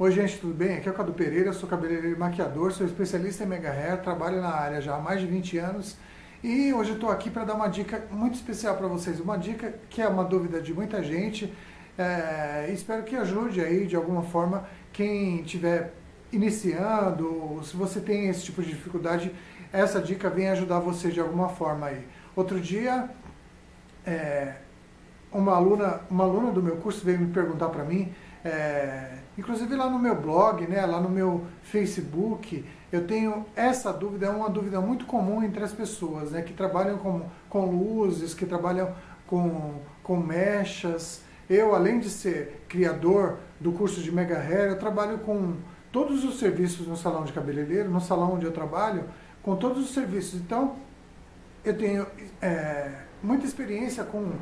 Oi gente, tudo bem? Aqui é o Cadu Pereira, sou cabeleireiro e maquiador, sou especialista em mega hair, trabalho na área já há mais de 20 anos e hoje estou aqui para dar uma dica muito especial para vocês, uma dica que é uma dúvida de muita gente é, espero que ajude aí de alguma forma quem estiver iniciando, se você tem esse tipo de dificuldade, essa dica vem ajudar você de alguma forma aí. Outro dia, é, uma aluna, uma aluna do meu curso veio me perguntar para mim, é, inclusive lá no meu blog, né, lá no meu Facebook, eu tenho essa dúvida, é uma dúvida muito comum entre as pessoas, né, que trabalham com, com luzes, que trabalham com, com mechas. Eu, além de ser criador do curso de Mega Hair, eu trabalho com todos os serviços no salão de cabeleireiro, no salão onde eu trabalho, com todos os serviços. Então, eu tenho é, muita experiência com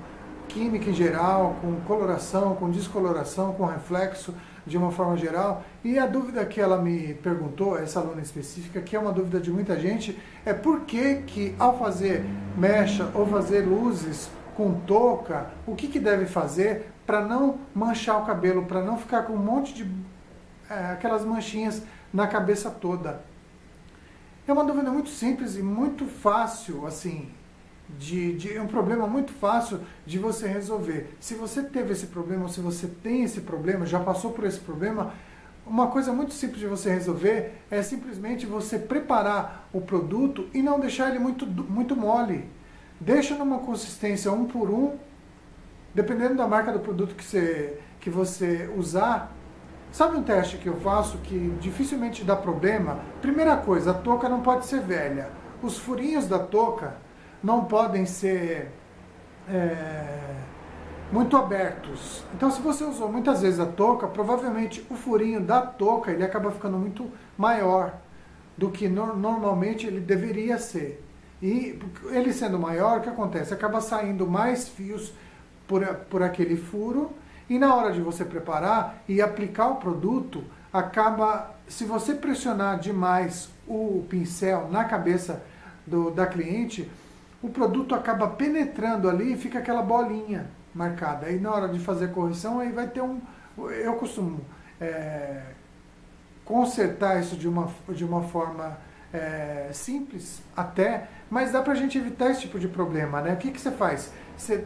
química em geral, com coloração, com descoloração, com reflexo de uma forma geral. E a dúvida que ela me perguntou, essa aluna específica, que é uma dúvida de muita gente, é por que que ao fazer mecha ou fazer luzes com touca, o que, que deve fazer para não manchar o cabelo, para não ficar com um monte de é, aquelas manchinhas na cabeça toda. É uma dúvida muito simples e muito fácil, assim, de, de um problema muito fácil de você resolver. Se você teve esse problema, ou se você tem esse problema, já passou por esse problema, uma coisa muito simples de você resolver é simplesmente você preparar o produto e não deixar ele muito, muito mole. Deixa numa consistência um por um, dependendo da marca do produto que você, que você usar. Sabe um teste que eu faço que dificilmente dá problema? Primeira coisa, a touca não pode ser velha. Os furinhos da touca não podem ser é, muito abertos. Então, se você usou muitas vezes a touca, provavelmente o furinho da touca ele acaba ficando muito maior do que no, normalmente ele deveria ser. E ele sendo maior, o que acontece? Acaba saindo mais fios por, por aquele furo e na hora de você preparar e aplicar o produto, acaba, se você pressionar demais o pincel na cabeça do, da cliente, o produto acaba penetrando ali e fica aquela bolinha marcada. Aí na hora de fazer correção, aí vai ter um. Eu costumo é, consertar isso de uma, de uma forma é, simples até, mas dá pra gente evitar esse tipo de problema, né? O que, que você faz? Você,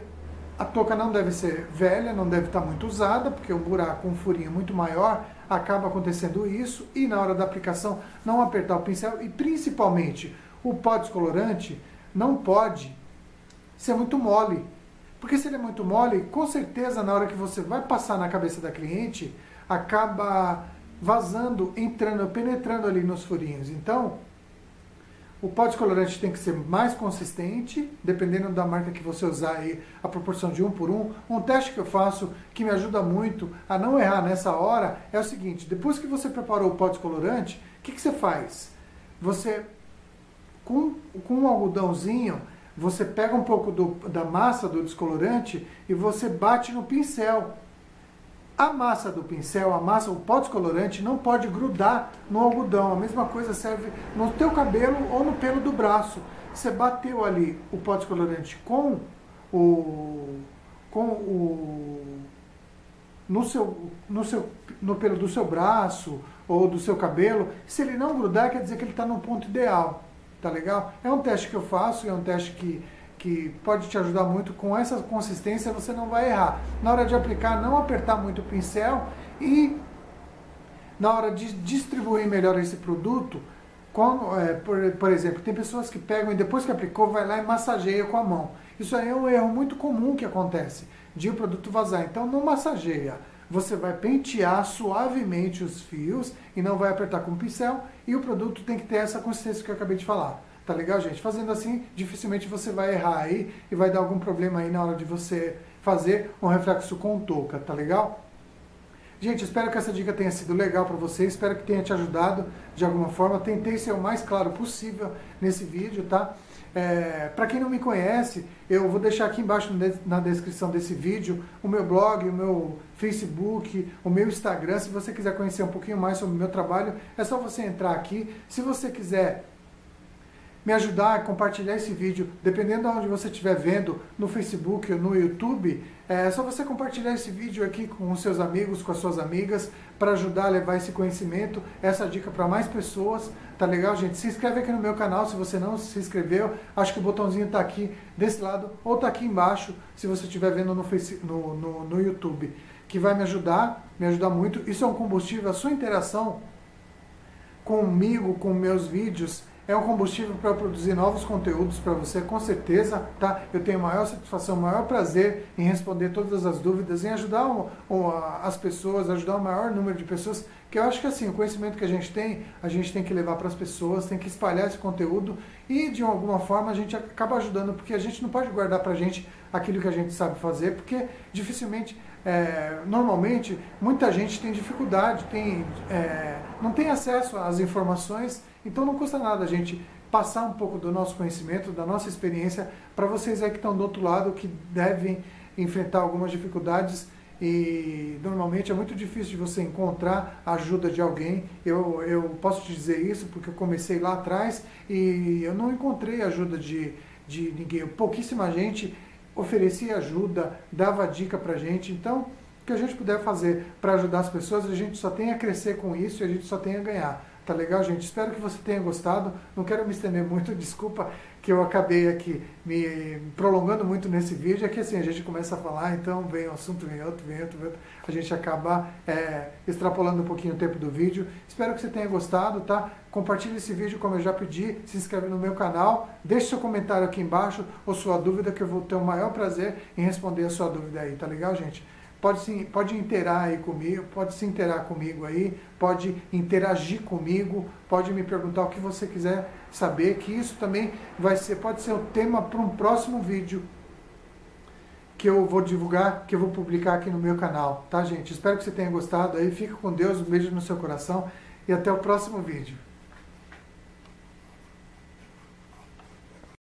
a touca não deve ser velha, não deve estar muito usada, porque um buraco, um furinho muito maior, acaba acontecendo isso, e na hora da aplicação não apertar o pincel, e principalmente o pó descolorante, não pode ser muito mole. Porque se ele é muito mole, com certeza na hora que você vai passar na cabeça da cliente, acaba vazando, entrando, penetrando ali nos furinhos. Então, o pó descolorante tem que ser mais consistente, dependendo da marca que você usar aí, a proporção de um por um. Um teste que eu faço que me ajuda muito a não errar nessa hora é o seguinte: depois que você preparou o pó descolorante, o que, que você faz? Você com, com um algodãozinho, você pega um pouco do, da massa do descolorante e você bate no pincel. A massa do pincel, a massa, o pó descolorante não pode grudar no algodão. A mesma coisa serve no teu cabelo ou no pelo do braço. Você bateu ali o pó descolorante com o com o no seu no seu no pelo do seu braço ou do seu cabelo, se ele não grudar, quer dizer que ele está no ponto ideal. Tá legal? É um teste que eu faço, é um teste que, que pode te ajudar muito. Com essa consistência você não vai errar. Na hora de aplicar, não apertar muito o pincel e na hora de distribuir melhor esse produto, como, é, por, por, exemplo, tem pessoas que pegam e depois que aplicou, vai lá e massageia com a mão. Isso aí é um erro muito comum que acontece, de o produto vazar. Então não massageia. Você vai pentear suavemente os fios e não vai apertar com o pincel e o produto tem que ter essa consistência que eu acabei de falar. Tá legal, gente? Fazendo assim, dificilmente você vai errar aí e vai dar algum problema aí na hora de você fazer um reflexo com touca, tá legal? Gente, espero que essa dica tenha sido legal para você, espero que tenha te ajudado de alguma forma. Tentei ser o mais claro possível nesse vídeo, tá? É, para quem não me conhece, eu vou deixar aqui embaixo na descrição desse vídeo o meu blog, o meu Facebook, o meu Instagram. Se você quiser conhecer um pouquinho mais sobre o meu trabalho, é só você entrar aqui. Se você quiser me ajudar a compartilhar esse vídeo, dependendo de onde você estiver vendo, no Facebook ou no YouTube, é só você compartilhar esse vídeo aqui com os seus amigos, com as suas amigas, para ajudar a levar esse conhecimento, essa dica para mais pessoas. Tá legal, gente? Se inscreve aqui no meu canal se você não se inscreveu. Acho que o botãozinho está aqui desse lado ou está aqui embaixo se você estiver vendo no, no, no, no YouTube, que vai me ajudar, me ajudar muito. Isso é um combustível, a sua interação comigo, com meus vídeos, é um combustível para produzir novos conteúdos para você, com certeza, tá? Eu tenho maior satisfação, maior prazer em responder todas as dúvidas, em ajudar as pessoas, ajudar o maior número de pessoas, que eu acho que assim, o conhecimento que a gente tem, a gente tem que levar para as pessoas, tem que espalhar esse conteúdo e de alguma forma a gente acaba ajudando, porque a gente não pode guardar para a gente aquilo que a gente sabe fazer, porque dificilmente é, normalmente muita gente tem dificuldade, tem, é, não tem acesso às informações, então não custa nada a gente passar um pouco do nosso conhecimento, da nossa experiência para vocês aí que estão do outro lado, que devem enfrentar algumas dificuldades e normalmente é muito difícil de você encontrar a ajuda de alguém. Eu, eu posso te dizer isso porque eu comecei lá atrás e eu não encontrei ajuda de, de ninguém. Pouquíssima gente oferecia ajuda, dava dica para gente. Então, o que a gente puder fazer para ajudar as pessoas, a gente só tem a crescer com isso e a gente só tem a ganhar. Tá legal, gente? Espero que você tenha gostado. Não quero me estender muito, desculpa que eu acabei aqui me prolongando muito nesse vídeo. É que assim, a gente começa a falar, então vem um assunto, vem outro, vem outro, vem outro. A gente acaba é, extrapolando um pouquinho o tempo do vídeo. Espero que você tenha gostado, tá? Compartilhe esse vídeo como eu já pedi, se inscreve no meu canal, deixe seu comentário aqui embaixo ou sua dúvida que eu vou ter o maior prazer em responder a sua dúvida aí, tá legal, gente? Pode, sim, pode interar aí comigo, pode se interar comigo aí, pode interagir comigo, pode me perguntar o que você quiser saber, que isso também vai ser, pode ser o tema para um próximo vídeo que eu vou divulgar, que eu vou publicar aqui no meu canal, tá gente? Espero que você tenha gostado aí, fica com Deus, um beijo no seu coração e até o próximo vídeo.